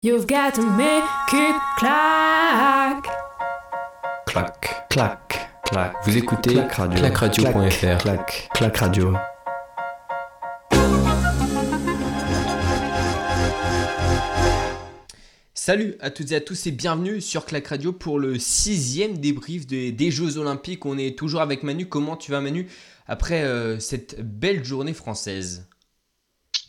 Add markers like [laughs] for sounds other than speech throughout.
You've got to make it clack. Clac, clac, clac. Vous écoutez Clac Radio. clacradio.fr. Clac, clac radio. Salut à toutes et à tous et bienvenue sur Clac Radio pour le sixième débrief des, des Jeux Olympiques. On est toujours avec Manu. Comment tu vas Manu après euh, cette belle journée française?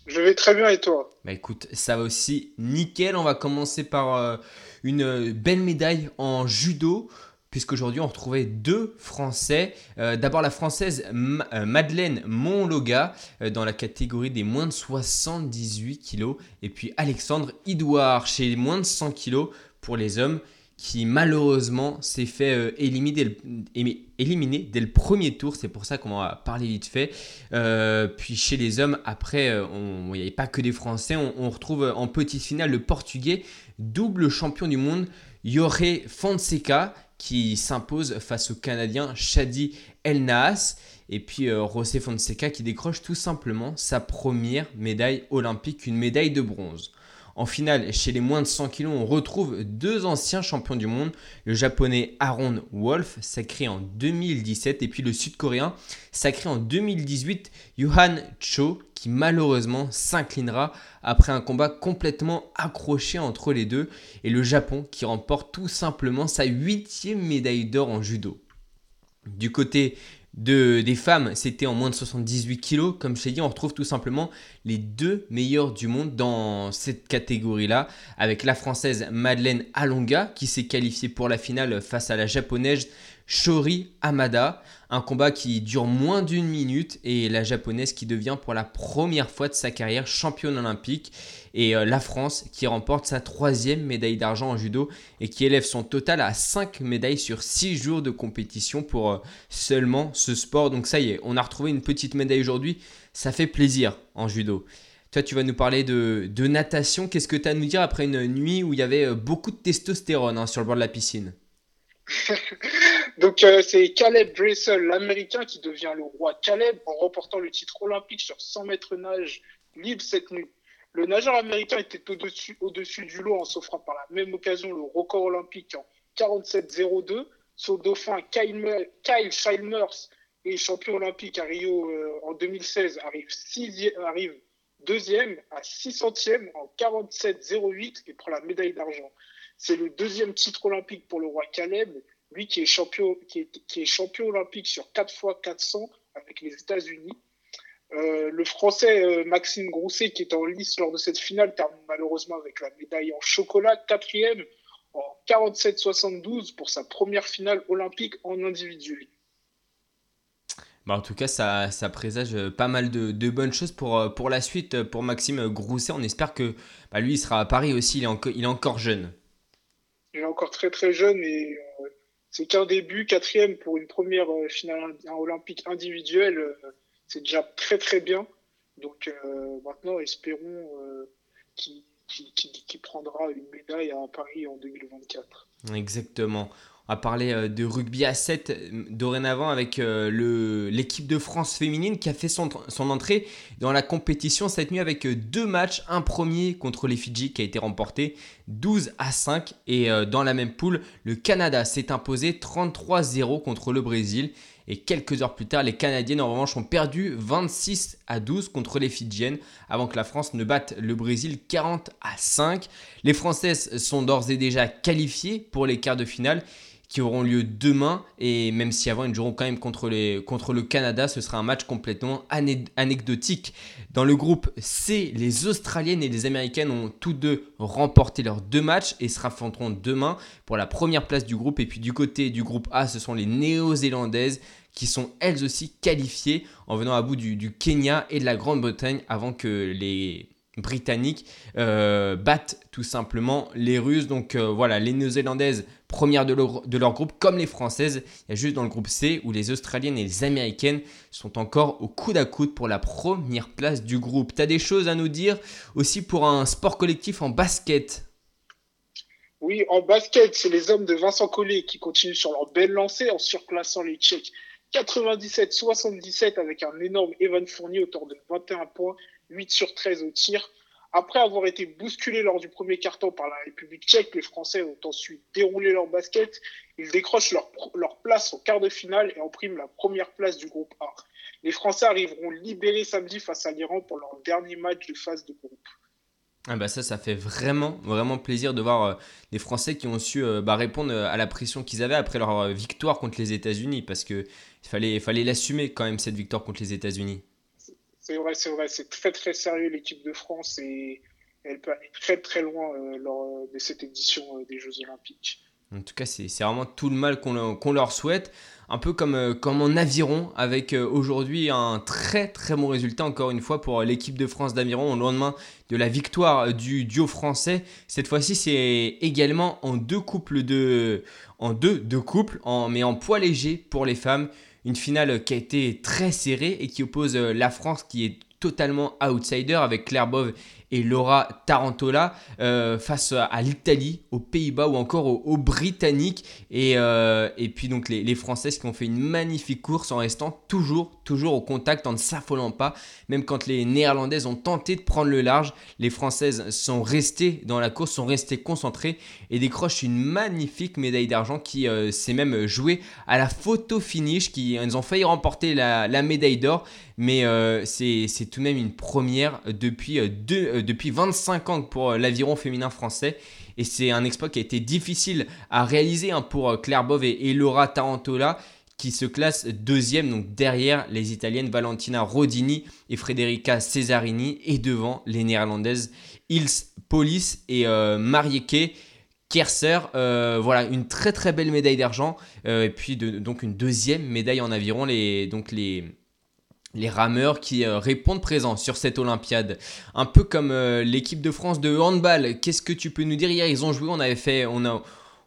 Je vais très bien et toi? Bah écoute, ça va aussi nickel. On va commencer par euh, une belle médaille en judo puisqu'aujourd'hui on retrouvait deux Français. Euh, d'abord la Française Madeleine Monloga dans la catégorie des moins de 78 kg, et puis Alexandre Idouard chez les moins de 100 kg pour les hommes qui malheureusement s'est fait euh, éliminer, dès le, premier tour. C'est pour ça qu'on va parler vite fait. Euh, puis chez les hommes, après, euh, il n'y avait pas que des Français. On, retrouve en petite finale le Portugais, double champion du monde, Jorge Fonseca, qui s'impose face au Canadien Shadi El Naas. Et puis José Fonseca qui décroche tout simplement sa première médaille olympique, une médaille de bronze. En finale, chez les moins de 100 kg, on retrouve deux anciens champions du monde, le japonais Aaron Wolf, sacré en 2017, et puis le sud-coréen, sacré en 2018, Johan Cho, qui malheureusement s'inclinera après un combat complètement accroché entre les deux, et le Japon qui remporte tout simplement sa huitième médaille d'or en judo. Du côté de, des femmes, c'était en moins de 78 kg. Comme je t'ai dit, on retrouve tout simplement les deux meilleurs du monde dans cette catégorie-là, avec la française Madeleine Alonga qui s'est qualifiée pour la finale face à la japonaise Shori Amada. Un combat qui dure moins d'une minute et la japonaise qui devient pour la première fois de sa carrière championne olympique. Et euh, la France qui remporte sa troisième médaille d'argent en judo et qui élève son total à 5 médailles sur 6 jours de compétition pour euh, seulement ce sport. Donc ça y est, on a retrouvé une petite médaille aujourd'hui. Ça fait plaisir en judo. Toi, tu vas nous parler de, natation. Qu'est-ce que tu as à nous dire après une nuit où il y avait euh, beaucoup de testostérone hein, sur le bord de la piscine? [laughs] Donc euh, c'est Caleb Dressel, l'Américain, qui devient le roi Caleb en remportant le titre olympique sur 100 mètres nage libre cette nuit. Le nageur américain était au-dessus au -dessus du lot en s'offrant par la même occasion le record olympique en 47-02. Son dauphin Kyle, Kyle et champion olympique à Rio euh, en 2016 arrive, arrive deuxième à 6 centièmes en 47-08 et prend la médaille d'argent. C'est le deuxième titre olympique pour le roi Caleb lui qui est champion, qui est, qui est champion olympique sur 4 fois 400 avec les États-Unis. Euh, le Français euh, Maxime Grousset, qui est en lice lors de cette finale, termine malheureusement avec la médaille en chocolat, quatrième en 47-72 pour sa première finale olympique en individuel. Bah en tout cas, ça, ça, présage pas mal de, de, bonnes choses pour, euh, pour la suite pour Maxime Grousset. On espère que bah, lui, il sera à Paris aussi. Il est, il est encore jeune. Il est encore très très jeune et c'est qu'un début, quatrième pour une première euh, finale olympique individuelle, euh, c'est déjà très très bien. Donc euh, maintenant, espérons qu'il prendra une médaille à Paris en 2024. Exactement. On va parler de rugby à 7 dorénavant avec l'équipe de France féminine qui a fait son, son, entrée dans la compétition cette nuit avec deux matchs. Un premier contre les Fidji qui a été remporté 12 à 5. Et euh, dans la même poule, le Canada s'est imposé 33-0 contre le Brésil. Et quelques heures plus tard, les Canadiennes en revanche ont perdu 26 à 12 contre les Fidjiennes avant que la France ne batte le Brésil 40 à 5. Les Françaises sont d'ores et déjà qualifiées pour les quarts de finale qui auront lieu demain. Et même si avant, ils joueront quand même contre, le Canada, ce sera un match complètement anecdotique. Dans le groupe C, les Australiennes et les Américaines ont tous deux remporté leurs deux matchs et se raffronteront demain pour la première place du groupe. Et puis du côté du groupe A, ce sont les Néo-Zélandaises qui sont elles aussi qualifiées en venant à bout du Kenya et de la Grande-Bretagne avant que les britanniques euh, battent tout simplement les Russes. Donc euh, voilà, les Néo-Zélandaises premières de leur, groupe, comme les Françaises. Il y a juste dans le groupe C où les Australiennes et les Américaines sont encore au coude à coude pour la première place du groupe. Tu as des choses à nous dire aussi pour un sport collectif en basket? Oui, en basket, c'est les hommes de Vincent Collet qui continuent sur leur belle lancée en surclassant les Tchèques 97-77 avec un énorme Evan Fournier autour de 21 points 8 sur 13 au tir. Après avoir été bousculés lors du premier carton par la République tchèque, les Français ont ensuite déroulé leur basket. Ils décrochent leur, leur place au quart de finale et impriment la première place du groupe A. Les Français arriveront libérés samedi face à l'Iran pour leur dernier match de phase de groupe. Ah bah ça, ça fait vraiment, vraiment plaisir de voir euh, les Français qui ont su euh, bah, répondre euh, à la pression qu'ils avaient après leur victoire contre les États-Unis, parce que il fallait, fallait l'assumer quand même cette victoire contre les États-Unis. C'est vrai, c'est vrai, c'est très très sérieux l'équipe de France et elle peut aller très très loin lors de cette édition des Jeux Olympiques. En tout cas, c'est vraiment tout le mal qu'on leur souhaite. Un peu comme, euh, comme en aviron, avec euh, aujourd'hui un très très bon résultat, encore une fois, pour l'équipe de France d'aviron au lendemain de la victoire du duo français. Cette fois-ci, c'est également en deux couples de. En deux, deux couples, mais en poids léger pour les femmes. Une finale qui a été très serrée et qui oppose euh, la France qui est totalement outsider avec Claire Bove et Laura Tarantola euh, face à l'Italie, aux Pays-Bas ou encore aux, Britanniques. Et, euh, et, puis donc les, Françaises qui ont fait une magnifique course en restant toujours, toujours au contact, en ne s'affolant pas. Même quand les Néerlandaises ont tenté de prendre le large, les Françaises sont restées dans la course, sont restées concentrées et décrochent une magnifique médaille d'argent qui euh, s'est même jouée à la photo finish. Qui, elles ont failli remporter la, la médaille d'or, mais c'est tout de même une première depuis deux depuis 25 ans pour euh, l'aviron féminin français. Et c'est un exploit qui a été difficile à réaliser hein, pour euh, Claire Bove et, Laura Tarantola qui se classent deuxième, donc derrière les Italiennes Valentina Rodini et Frederica Cesarini, et devant les Néerlandaises Ils Polis et Marieke Kerser. voilà, une très très belle médaille d'argent, et puis donc une deuxième médaille en aviron. Les, donc les, les rameurs qui euh, répondent présents sur cette Olympiade. Un peu comme euh, l'équipe de France de handball. Qu'est-ce que tu peux nous dire? Hier, ils ont joué, on avait fait, on a,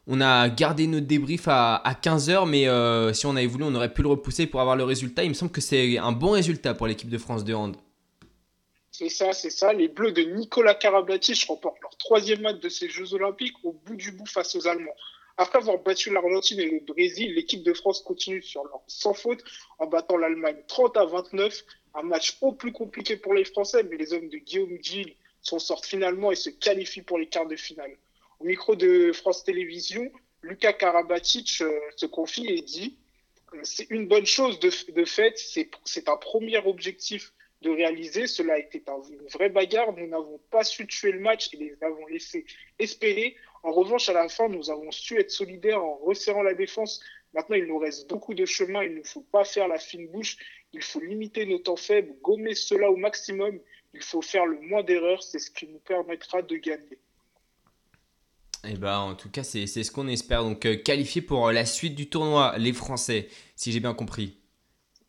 on a gardé notre débrief à, 15h, mais euh, si on avait voulu, on aurait pu le repousser pour avoir le résultat. Il me semble que c'est un bon résultat pour l'équipe de France de hand. C'est ça, c'est ça. Les Bleus de Nicolas Karabatic remportent leur troisième match de ces Jeux Olympiques au bout du bout face aux Allemands. Après avoir battu l'Argentine et le Brésil, l'équipe de France continue sur leur sans faute en battant l'Allemagne 30 à 29. Un match au plus compliqué pour les Français, mais les hommes de Guillaume Gilles s'en sortent finalement et se qualifient pour les quarts de finale. Au micro de France Télévisions, Lucas Karabatic euh, se confie et dit euh, C'est une bonne chose de, de fait, c'est un premier objectif de réaliser. Cela a été une vraie bagarre. Nous n'avons pas su tuer le match et les avons laissés espérer. En revanche, à la fin, nous avons su être solidaires en resserrant la défense. Maintenant, il nous reste beaucoup de chemin. Il ne faut pas faire la fine bouche. Il faut limiter nos temps faibles, gommer cela au maximum. Il faut faire le moins d'erreurs. C'est ce qui nous permettra de gagner. Eh ben, en tout cas, c'est ce qu'on espère. Donc, euh, qualifié pour la suite du tournoi, les Français, si j'ai bien compris.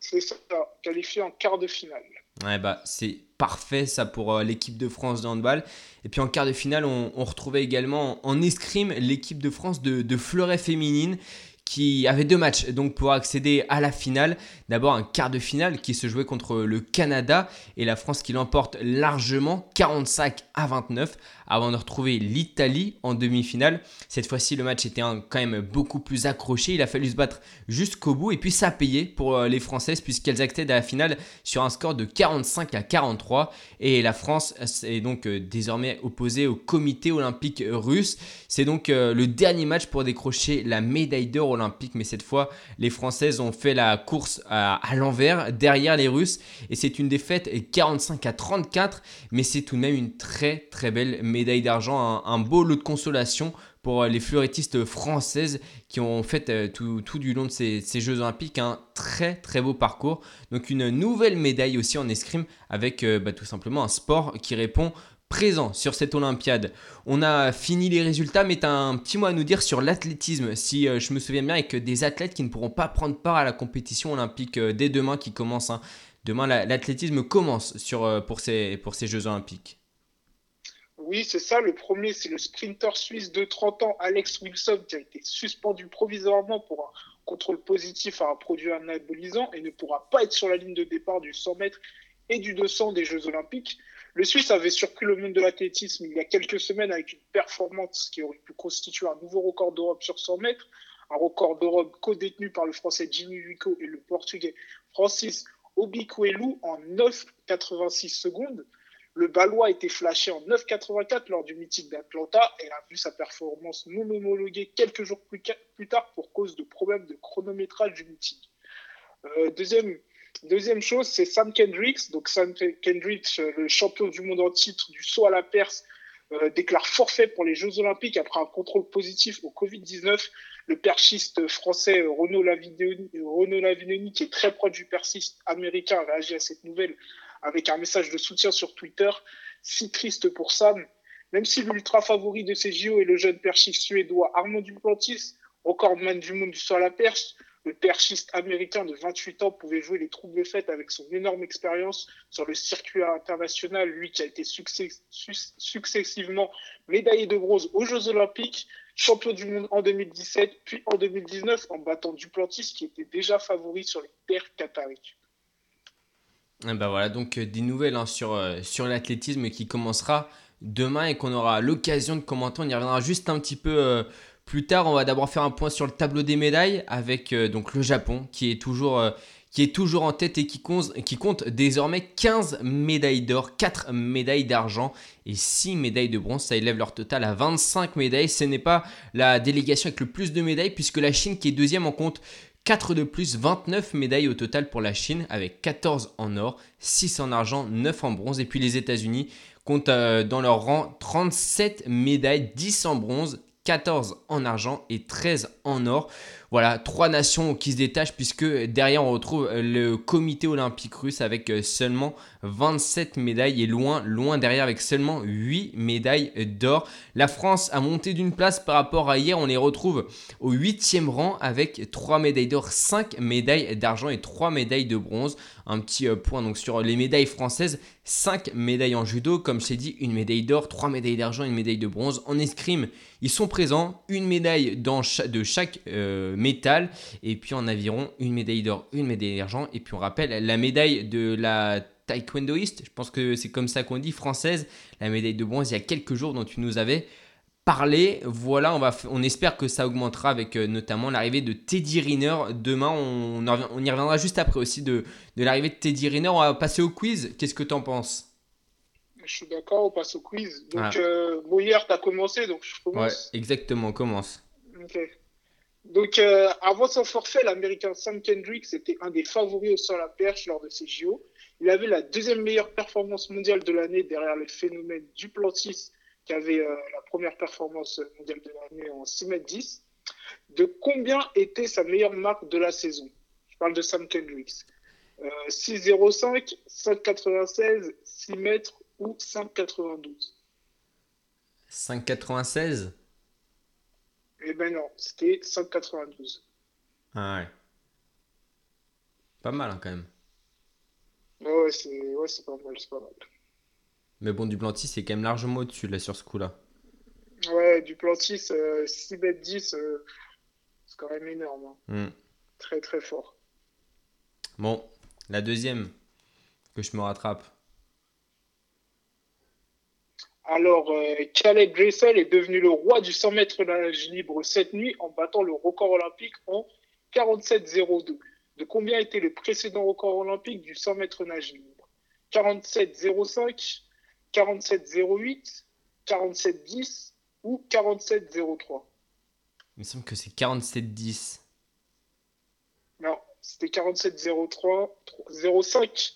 C'est ça, qualifié en quart de finale. Ouais, bah, c'est parfait ça pour euh, l'équipe de France de handball. Et puis en quart de finale, on, retrouvait également en escrime l'équipe de France de, de fleuret féminine qui avait deux matchs donc pour accéder à la finale. D'abord un quart de finale qui se jouait contre le Canada et la France qui l'emporte largement 45 à 29 avant de retrouver l'Italie en demi-finale. Cette fois-ci le match était quand même beaucoup plus accroché, il a fallu se battre jusqu'au bout et puis ça a payé pour euh, les Françaises puisqu'elles accèdent à la finale sur un score de 45 à 43 et la France est donc euh, désormais opposée au comité olympique russe. C'est donc euh, le dernier match pour décrocher la médaille d'or olympique mais cette fois les Françaises ont fait la course à, l'envers derrière les Russes et c'est une défaite 45 à 34 mais c'est tout de même une très très belle médaille d'argent, un, beau lot de consolation pour les fleurettistes françaises qui ont fait euh, tout, du long de ces, Jeux Olympiques un très très beau parcours. Donc une nouvelle médaille aussi en escrime avec euh, bah, tout simplement un sport qui répond présent sur cette Olympiade. On a fini les résultats, mais tu as un petit mot à nous dire sur l'athlétisme. Si euh, je me souviens bien, avec des athlètes qui ne pourront pas prendre part à la compétition olympique dès demain qui commence. Hein. Demain, l'athlétisme commence sur, pour, ces, pour ces Jeux Olympiques. Oui, c'est ça. Le premier, c'est le sprinter suisse de 30 ans, Alex Wilson, qui a été suspendu provisoirement pour un contrôle positif à un produit anabolisant et ne pourra pas être sur la ligne de départ du 100 mètres et du 200 des Jeux Olympiques. Le Suisse avait surpris le monde de l'athlétisme il y a quelques semaines avec une performance qui aurait pu constituer un nouveau record d'Europe sur 100 mètres, un record d'Europe co-détenu par le Français Jimmy Vico et le Portugais Francis Obiquelu en 9,86 secondes. Le Balois a été flashé en 9,84 lors du meeting d'Atlanta et a vu sa performance non homologuée quelques jours plus, plus tard pour cause de problèmes de chronométrage du meeting. Euh, deuxième, deuxième chose, c'est Sam Kendricks. Sam Kendricks, euh, le champion du monde en titre du saut à la perse, euh, déclare forfait pour les Jeux Olympiques après un contrôle positif au Covid-19. Le perchiste français Renaud Lavinoni, qui est très proche du perchiste américain, a réagi à cette nouvelle avec un message de soutien sur Twitter. Si triste pour Sam. Même si l'ultra favori de ces JO est le jeune perchiste suédois Armand Duplantis, recordman du monde du saut à la perche, le perchiste américain de 28 ans pouvait jouer les troubles faites avec son énorme expérience sur le circuit international, lui qui a été successivement médaillé de bronze aux Jeux Olympiques, champion du monde en 2017, puis en 2019 en battant Duplantis qui était déjà favori sur les terres qatariques. Ben voilà, donc euh, des nouvelles hein, sur, euh, sur l'athlétisme qui commencera demain et qu'on aura l'occasion de commenter. On y reviendra juste un petit peu euh, plus tard, on va d'abord faire un point sur le tableau des médailles avec euh, donc le Japon qui est toujours euh, qui est toujours en tête et qui compte, qui compte désormais 15 médailles d'or, 4 médailles d'argent et 6 médailles de bronze. Ça élève leur total à 25 médailles. Ce n'est pas la délégation avec le plus de médailles puisque la Chine qui est deuxième en compte 4 de plus, 29 médailles au total pour la Chine avec 14 en or, 6 en argent, 9 en bronze. Et puis les États-Unis comptent euh, dans leur rang 37 médailles, 10 en bronze, 14 en argent et 13 en or. Voilà, trois nations qui se détachent puisque derrière on retrouve le comité olympique russe avec seulement 27 médailles et loin, loin derrière avec seulement 8 médailles d'or. La France a monté d'une place par rapport à hier, on les retrouve au 8e rang avec 3 médailles d'or, 5 médailles d'argent et 3 médailles de bronze. Un petit euh, point donc sur les médailles françaises, 5 médailles en judo, comme je dit, une médaille d'or, 3 médailles d'argent, une médaille de bronze. En escrime, ils sont présents, une médaille de chaque euh, métal, et puis en aviron, une médaille d'or, une médaille d'argent, et puis on rappelle la médaille de la taekwondoïste, je pense que c'est comme ça qu'on dit, française, la médaille de bronze il y a quelques jours dont tu nous avais parlé. Voilà, on, va, on espère que ça augmentera avec euh, notamment l'arrivée de Teddy Riner. Demain, on, on y reviendra juste après aussi de, de l'arrivée de Teddy Riner. On va passer au quiz. Qu'est-ce que tu en penses? Je suis d'accord, on passe au quiz. Donc, ah. euh, hier, tu as commencé, donc je commence. Ouais, exactement, commence. Ok. Donc, euh, avant son forfait, l'Américain Sam Kendricks était un des favoris au sol à perche lors de ses JO. Il avait la deuxième meilleure performance mondiale de l'année derrière le phénomène Duplantis, qui avait euh, la première performance mondiale de l'année en 6 mètres 10. De combien était sa meilleure marque de la saison? Je parle de Sam Kendricks. 6,05, 5,96, 6 mètres ou 5,92 5,96 Eh ben non, c'était 5,92. Ah ouais. Pas mal hein, quand même. Ouais, c'est ouais, pas mal, c'est pas mal. Mais bon, Duplantis, c'est quand même largement au-dessus là sur ce coup-là. Ouais, Duplantis, 6 m 10, c'est quand même énorme. Hein. Hmm. Très très fort. Bon, la deuxième, que je me rattrape. Alors, euh, Caleb Dressel est devenu le roi du 100 mètres nage libre cette nuit en battant le record olympique en 47,02. De combien était le précédent record olympique du 100 mètres nage libre? 47,05, 47,08, 47,10 ou 47,03 Il me semble que c'est 47,10. Non, c'était 47,03, 05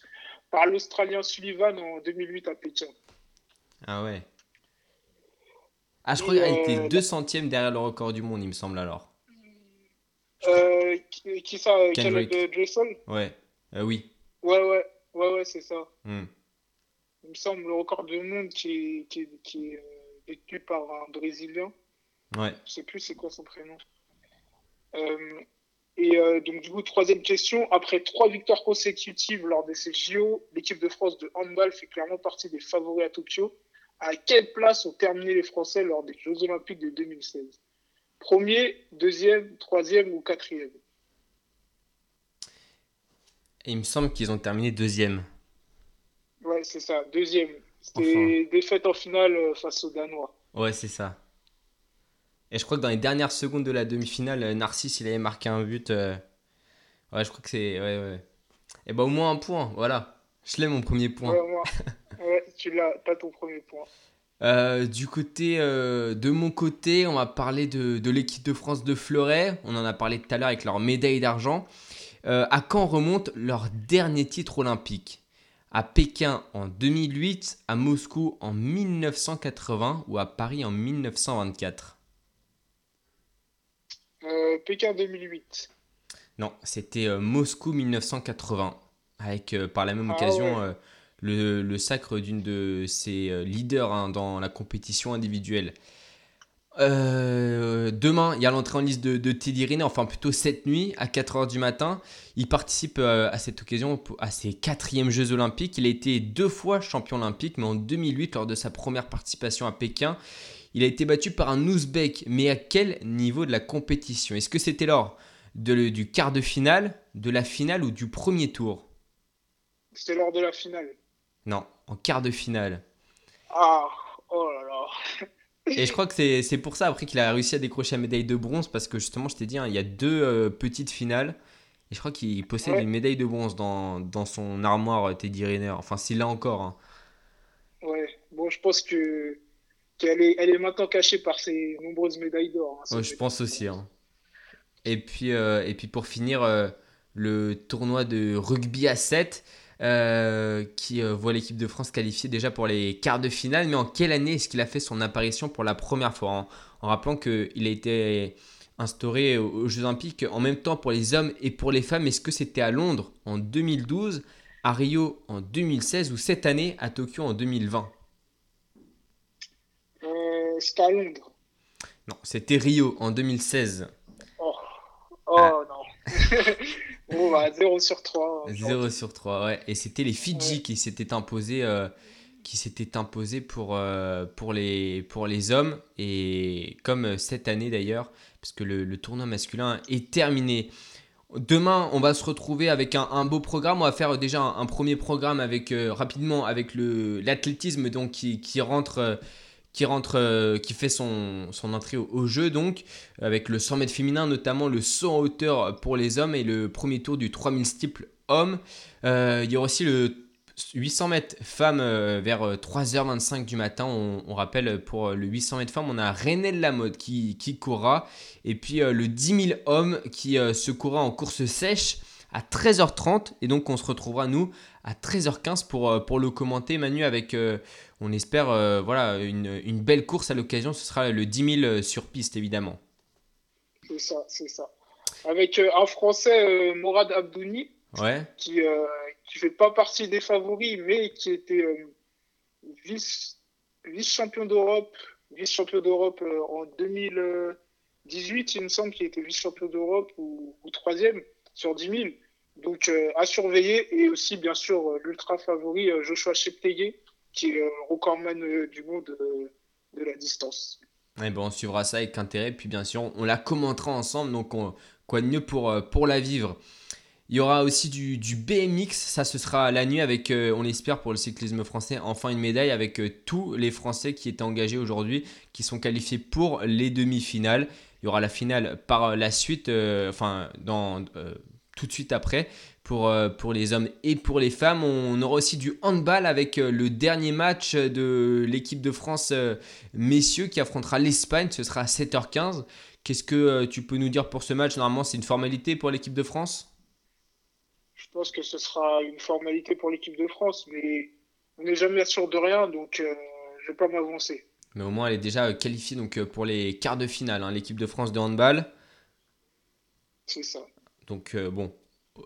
par l'Australien Sullivan en 2008 à Pékin. Ah ouais. Ah, je crois qu'il était euh, deux centièmes derrière le record du monde, il me semble alors. Euh, qui, ça Caleb Jason? Ouais. Euh, oui. Ouais, ouais, ouais, ouais, c'est ça. Hmm. Il me semble le record du monde qui, qui, qui est détenu par un Brésilien. Ouais. Je sais plus c'est quoi son prénom. et donc, du coup, troisième question. Après trois victoires consécutives lors de ces JO, l'équipe de France de handball fait clairement partie des favoris à Tokyo à quelle place ont terminé les Français lors des Jeux Olympiques de 2016 Premier, deuxième, troisième ou quatrième? Il me semble qu'ils ont terminé deuxième. Ouais, c'est ça, deuxième. C'était défaite en finale euh, face aux Danois. Ouais, c'est ça. Et je crois que dans les dernières secondes de la demi-finale, euh, Narcisse, il avait marqué un but. Euh, ouais, je crois que c'est. Ouais, ouais. Et bah, au moins un point, voilà. Je l'ai mon premier point. Ouais, [laughs] Ouais, tu l'as, t'as ton premier point. Euh, du côté euh, de mon côté, on va parler de, de l'équipe de France de Fleuret. On en a parlé tout à l'heure avec leur médaille d'argent. Euh, à quand remonte leur dernier titre olympique? À Pékin en 2008, à Moscou en 1980 ou à Paris en 1924 Euh, Pékin 2008. Non, c'était Moscou 1980. Avec par la même Ah occasion ouais. Le, sacre d'une de ses euh, leaders hein, dans la compétition individuelle. Euh, demain, il y a l'entrée en liste de, Teddy Riner, enfin plutôt cette nuit à 4h du matin. Il participe euh, à cette occasion à ses quatrièmes Jeux Olympiques. Il a été deux fois champion olympique, mais en 2008, lors de sa première participation à Pékin, il a été battu par un Ouzbek. Mais à quel niveau de la compétition? Est-ce que c'était lors de- du quart de finale, de la finale ou du premier tour? C'était lors de la finale. Non, en quart de finale. Ah, oh là là. Et je crois que c'est pour ça après qu'il a réussi à décrocher la médaille de bronze parce que justement, je t'ai dit, hein, il y a deux euh, petites finales. Et je crois qu'il possède Ouais. une médaille de bronze dans, dans son armoire euh, Teddy Riner. Enfin, s'il l'a encore. hein. Ouais, bon, je pense que qu'elle est, elle est maintenant cachée par ses nombreuses médailles d'or. hein, Ouais, je pense aussi. hein. Et, puis, euh, et puis pour finir, euh, le tournoi de rugby à 7 euh, qui euh, voit l'équipe de France qualifiée déjà pour les quarts de finale. Mais en quelle année est-ce qu'il a fait son apparition pour la première fois En, en rappelant qu'il a été instauré aux aux Jeux Olympiques en même temps pour les hommes et pour les femmes? Est-ce que c'était à Londres en 2012, à Rio en 2016 ou cette année à Tokyo en 2020 Euh, c'était à Londres. Non, c'était Rio en 2016. Oh, oh Ah. non. [laughs] bon, bah, 0 sur 3. 0 sur 3, ouais. Et c'était les Fidji Ouais. qui s'étaient imposés, euh, qui s'étaient imposés pour, euh, pour, les, pour les hommes. Et comme euh, cette année d'ailleurs, parce que le, le tournoi masculin est terminé. Demain, on va se retrouver avec un, un beau programme. On va faire déjà un, un premier programme avec euh, rapidement avec l'athlétisme donc qui, qui rentre qui rentre euh, qui fait son, son entrée au, jeu donc avec le 100 mètres féminin notamment le saut en hauteur pour les hommes et le premier tour du 3000 steeple hommes. Euh, il y aura aussi le 800 mètres femmes euh, vers euh, 3h25 du matin. On, rappelle pour le 800 mètres femmes, on a René Lamotte qui, qui courra. Et puis le 10 000 hommes qui se courra en course sèche à 13h30. Et donc on se retrouvera nous à 13h15 pour, euh, pour le commenter, Manu, avec, euh, on espère, euh, voilà, une, une belle course à l'occasion. Ce sera le 10 000 sur piste, évidemment. C'est ça, c'est ça. Avec euh, un Français, Morad Abdouni, Ouais, qui qui fait pas partie des favoris, mais qui était euh, vice vice champion d'Europe, vice champion d'Europe en 2018, il me semble qu'il était vice champion d'Europe ou, ou troisième sur 10 000. Donc euh, à surveiller et aussi bien sûr euh, l'ultra favori euh, Joshua Cheptegei, qui est euh, recordman euh, du monde de la distance. Ouais, ben, on suivra ça avec intérêt. Puis bien sûr, on la commentera ensemble. Donc, on- quoi de mieux pour, pour la vivre? Il y aura aussi du, du BMX. Ça, ce sera la nuit avec, on l'espère, pour le cyclisme français, enfin une médaille avec tous les Français qui étaient engagés aujourd'hui, qui sont qualifiés pour les demi-finales. Il y aura la finale par la suite, euh, enfin, dans, euh, tout de suite après. Pour, euh, pour les hommes et pour les femmes, on aura aussi du handball avec le dernier match de l'équipe de France messieurs qui affrontera l'Espagne. Ce sera à 7h15. Qu'est-ce que tu peux nous dire pour ce match? Normalement, c'est une formalité pour l'équipe de France Je pense que ce sera une formalité pour l'équipe de France, mais on n'est jamais sûr de rien, donc je vais pas m'avancer. Mais au moins, elle est déjà euh, qualifiée donc, euh, pour les quarts de finale, hein, l'équipe de France de handball. C'est ça. Donc, euh, bon,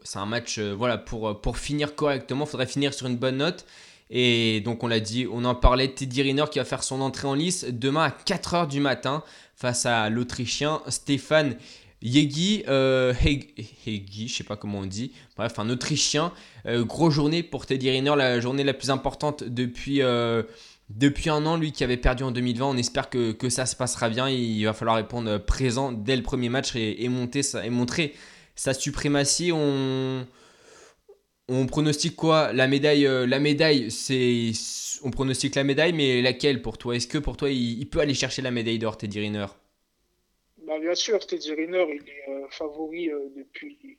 c'est un match euh, voilà, pour, pour finir correctement. Il faudrait finir sur une bonne note. Et donc, on l'a dit, on en parlait, Teddy Riner qui va faire son entrée en lice demain à 4h du matin face à l'Autrichien Stéphane Yegi, euh, Heg- Hegi, je sais pas comment on dit, bref, un Autrichien. Euh, grosse journée pour Teddy Riner, la journée la plus importante depuis, euh, depuis un an, lui qui avait perdu en 2020. On espère que, que ça se passera bien. Il va falloir répondre présent dès le premier match et, montrer sa suprématie. On, on pronostique quoi? La médaille, euh, la médaille, c'est, on pronostique la médaille, mais laquelle pour toi? Est-ce que pour toi il, peut aller chercher la médaille d'or, Teddy Riner? Bah, bien sûr, Teddy Riner, il est euh, favori euh, depuis,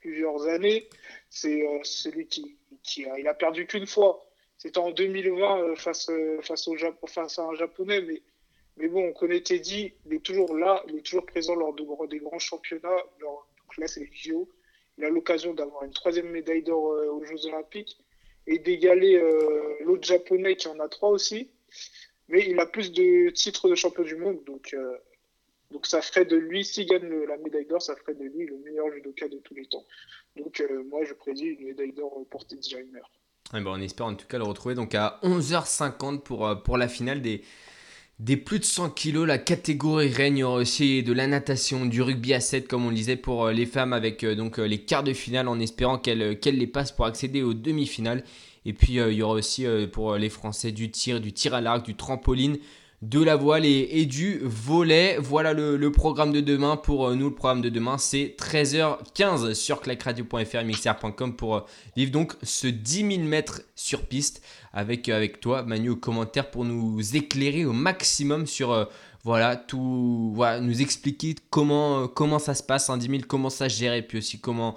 plusieurs années. C'est euh, celui qui, il a perdu qu'une fois. C'était en 2020 euh, face, euh, face, au Japon, face à un Japonais, mais, mais bon, on connaît Teddy, il est toujours là, il est toujours présent lors de, des grands championnats. donc là, c'est les JO. Il a l'occasion d'avoir une troisième médaille d'or aux Jeux Olympiques et d'égaler l'autre Japonais qui en a trois aussi. Mais il a plus de titres de champion du monde, donc donc ça ferait de lui, s'il gagne la médaille d'or, ça ferait de lui le meilleur judoka de tous les temps. Donc euh, moi je prédis une médaille d'or pour Teddy Riner. ben on espère en tout cas le retrouver donc à 11h50 pour, euh, pour la finale des, des plus de 100 kilos. La catégorie règne aussi de la natation, du rugby à 7 comme on le disait pour euh, les femmes avec donc les quarts de finale en espérant qu'elles les passent pour accéder aux demi-finales. Et puis il y aura aussi pour les Français du tir, du tir à l'arc, du trampoline de la voile et, du volet. Voilà le, programme de demain. Pour euh, nous, le programme de demain, c'est 13h15 sur clacradio.fr, mixer.com pour euh, vivre donc ce 10 000 mètres sur piste avec, euh, toi, Manu, au commentaire pour nous éclairer au maximum sur voilà, tout, voilà, nous expliquer comment, comment ça se passe, un 10 000, comment ça se gère et puis aussi comment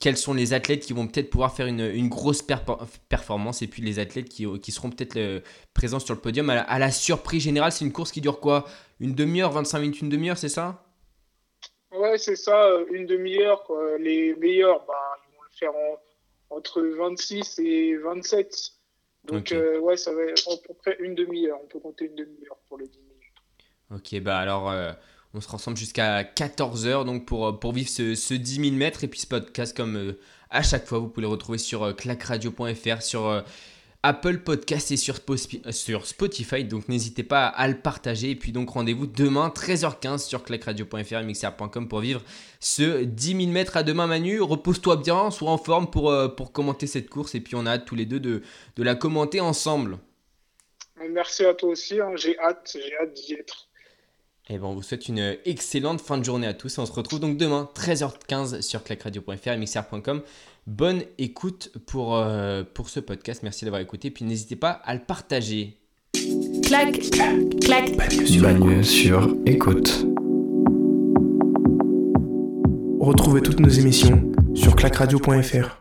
quels sont les athlètes qui vont peut-être pouvoir faire une, grosse performance et puis les athlètes qui, seront peut-être euh, présents sur le podium. À la, surprise générale, c'est une course qui dure quoi? Une demi-heure, 25 minutes, une demi-heure, c'est ça? Ouais, c'est ça, euh, une demi-heure. Les meilleurs, bah, ils vont le faire entre 26 et 27. Donc, euh, ouais, ça va être à peu près une demi-heure. On peut compter une demi-heure pour les 10 minutes. Ok, bah alors. On se rassemble jusqu'à 14h donc pour, euh, pour vivre ce, ce 10 000 mètres. Et puis ce podcast, comme euh, à chaque fois, vous pouvez le retrouver sur euh, clacradio.fr, sur Apple Podcast et sur, Spotify. Donc n'hésitez pas à, le partager. Et puis donc rendez-vous demain 13h15 sur clacradio.fr mixer.com pour vivre ce 10 000 mètres à demain Manu. Repose-toi bien, sois en forme pour, pour commenter cette course. Et puis on a hâte tous les deux de, de la commenter ensemble. Merci à toi aussi, hein. j'ai hâte, j'ai hâte d'y être. Et eh bon, on vous souhaite une excellente fin de journée à tous. on se retrouve donc demain, 13h15 sur clacradio.fr et mixer.com. Bonne écoute pour, euh, pour ce podcast. Merci d'avoir écouté. Puis n'hésitez pas à le partager. Clac, clac, Bagneux sur, sur écoute. Retrouvez toutes nos émissions sur clacradio.fr.